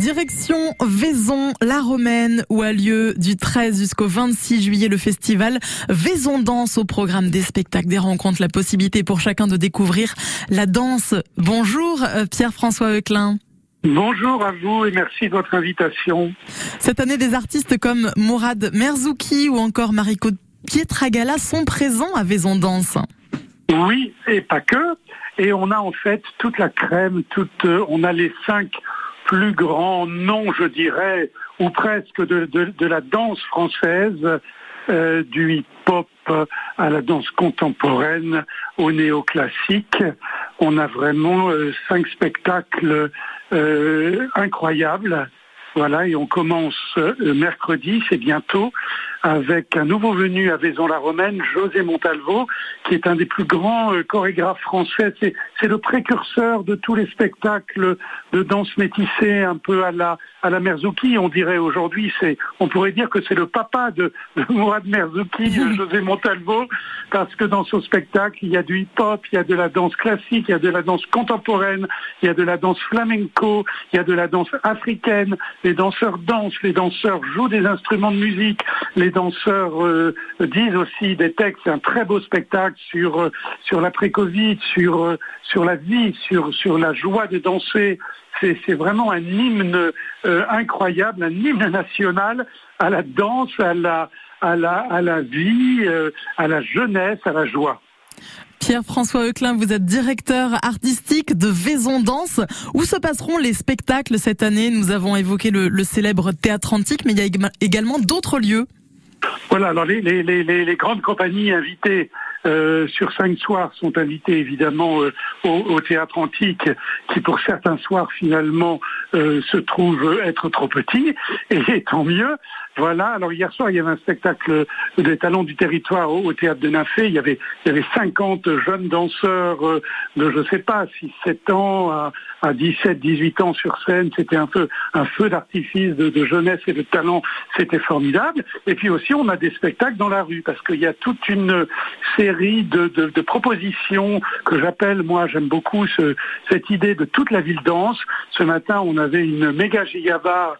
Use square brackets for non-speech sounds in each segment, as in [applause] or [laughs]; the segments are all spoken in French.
Direction Vaison, la Romaine, où a lieu du 13 jusqu'au 26 juillet le festival Vaison Danse au programme des spectacles, des rencontres, la possibilité pour chacun de découvrir la danse. Bonjour euh, Pierre-François Euclin. Bonjour à vous et merci de votre invitation. Cette année, des artistes comme Mourad Merzouki ou encore Mariko Pietragala sont présents à Vaison Danse. Oui, et pas que. Et on a en fait toute la crème, toute, euh, on a les cinq plus grand nom, je dirais, ou presque de, la danse française, euh, du hip-hop à la danse contemporaine, au néoclassique. On a vraiment euh, cinq spectacles euh, incroyables. Voilà, et on commence mercredi, c'est bientôt, avec un nouveau venu à Vaison-la-Romaine, José Montalvo, qui est un des plus grands euh, chorégraphes français. C'est le précurseur de tous les spectacles de danse métissée, un peu à la, à la Merzouki. On dirait aujourd'hui, c'est, on pourrait dire que c'est le papa de, de Mourad Merzouki, [laughs] José Montalvo, parce que dans ce spectacle, il y a du hip-hop, il y a de la danse classique, il y a de la danse contemporaine, il y a de la danse flamenco, il y a de la danse africaine. Les danseurs dansent, les danseurs jouent des instruments de musique, les les danseurs euh, disent aussi des textes. C'est un très beau spectacle sur euh, sur l'après-Covid, sur euh, sur la vie, sur sur la joie de danser. C'est vraiment un hymne incroyable, un hymne national à la danse, à la à la à la vie, à la jeunesse, à la joie. Pierre-François Euclin, vous êtes directeur artistique de Vaison Danse. Où se passeront les spectacles cette année? Nous avons évoqué le, le célèbre théâtre antique, mais il y a également d'autres lieux. Voilà, alors les, grandes compagnies invitées euh, sur cinq soirs sont invitées évidemment euh, au, au, théâtre antique, qui pour certains soirs finalement euh, se trouve être trop petit, et tant mieux. Voilà, alors hier soir, il y avait un spectacle des talents du territoire au, théâtre de Nafé. Il y avait, il y avait 50 jeunes danseurs euh, de, je sais pas, 6, 7 ans à, à 17, 18 ans sur scène. C'était un peu un feu d'artifice de, de, jeunesse et de talent. C'était formidable. Et puis aussi, on a des spectacles dans la rue parce qu'il y a toute une série de, de, de propositions que j'appelle, moi, j'aime beaucoup ce, cette idée de toute la ville danse. Ce matin, on avait une méga gigaba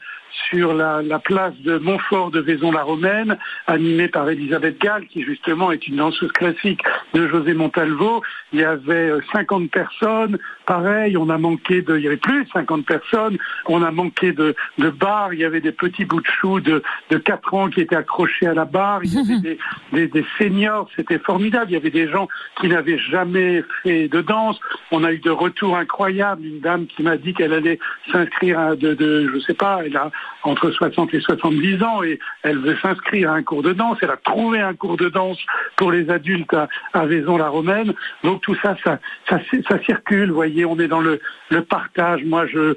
sur la, place de Montfort de Vaison-la-Romaine, animée par Elisabeth Gall, qui justement est une danseuse classique de José Montalvo. Il y avait 50 euh, personnes. Pareil, on a manqué de, il y avait plus de 50 personnes. On a manqué de, de bar. Il y avait des petits bouts de choux de, de 4 ans qui étaient accrochés à la barre. Il y avait [laughs] des, des, seniors. C'était formidable. Il y avait des gens qui n'avaient jamais fait de danse. On a eu de retours incroyables. Une dame qui m'a dit qu'elle allait s'inscrire de, de, je sais pas, elle a entre 60 et 70 ans et elle veut s'inscrire à un cours de danse. Elle a trouvé un cours de danse pour les adultes à, Vaison-la-Romaine. Donc tout ça, ça, ça, circule. Vous voyez, on est dans le, partage. Moi, je,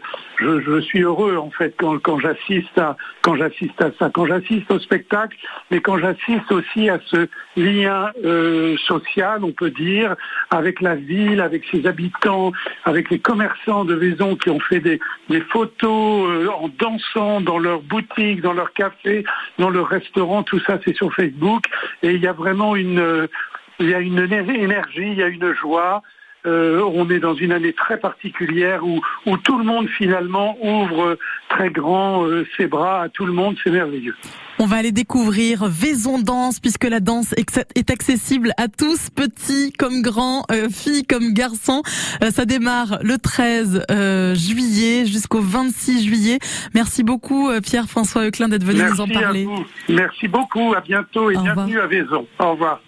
suis heureux en fait quand, j'assiste à quand j'assiste à ça, quand j'assiste au spectacle, mais quand j'assiste aussi à ce lien euh, social, on peut dire, avec la ville, avec ses habitants, avec les commerçants de Vaison qui ont fait des, des photos euh, en dansant dans leur boutique, dans leur café, dans leur restaurant, tout ça c'est sur Facebook. Et il y a vraiment une, une énergie, il y a une joie. Euh, on est dans une année très particulière où, tout le monde finalement ouvre très grand euh, ses bras à tout le monde, c'est merveilleux. On va aller découvrir Vaison Danse puisque la danse est accessible à tous, petits comme grands, euh, filles comme garçons. ça démarre le 13 juillet jusqu'au 26 juillet. Merci beaucoup Pierre-François Euclin d'être venu nous en parler. À vous. Merci beaucoup, à bientôt et bienvenue à Vaison. Au revoir.